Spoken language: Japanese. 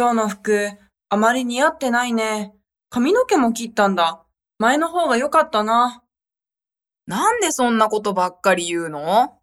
今日の服、あまり似合ってないね。髪の毛も切ったんだ。前の方が良かったな。なんでそんなことばっかり言うの？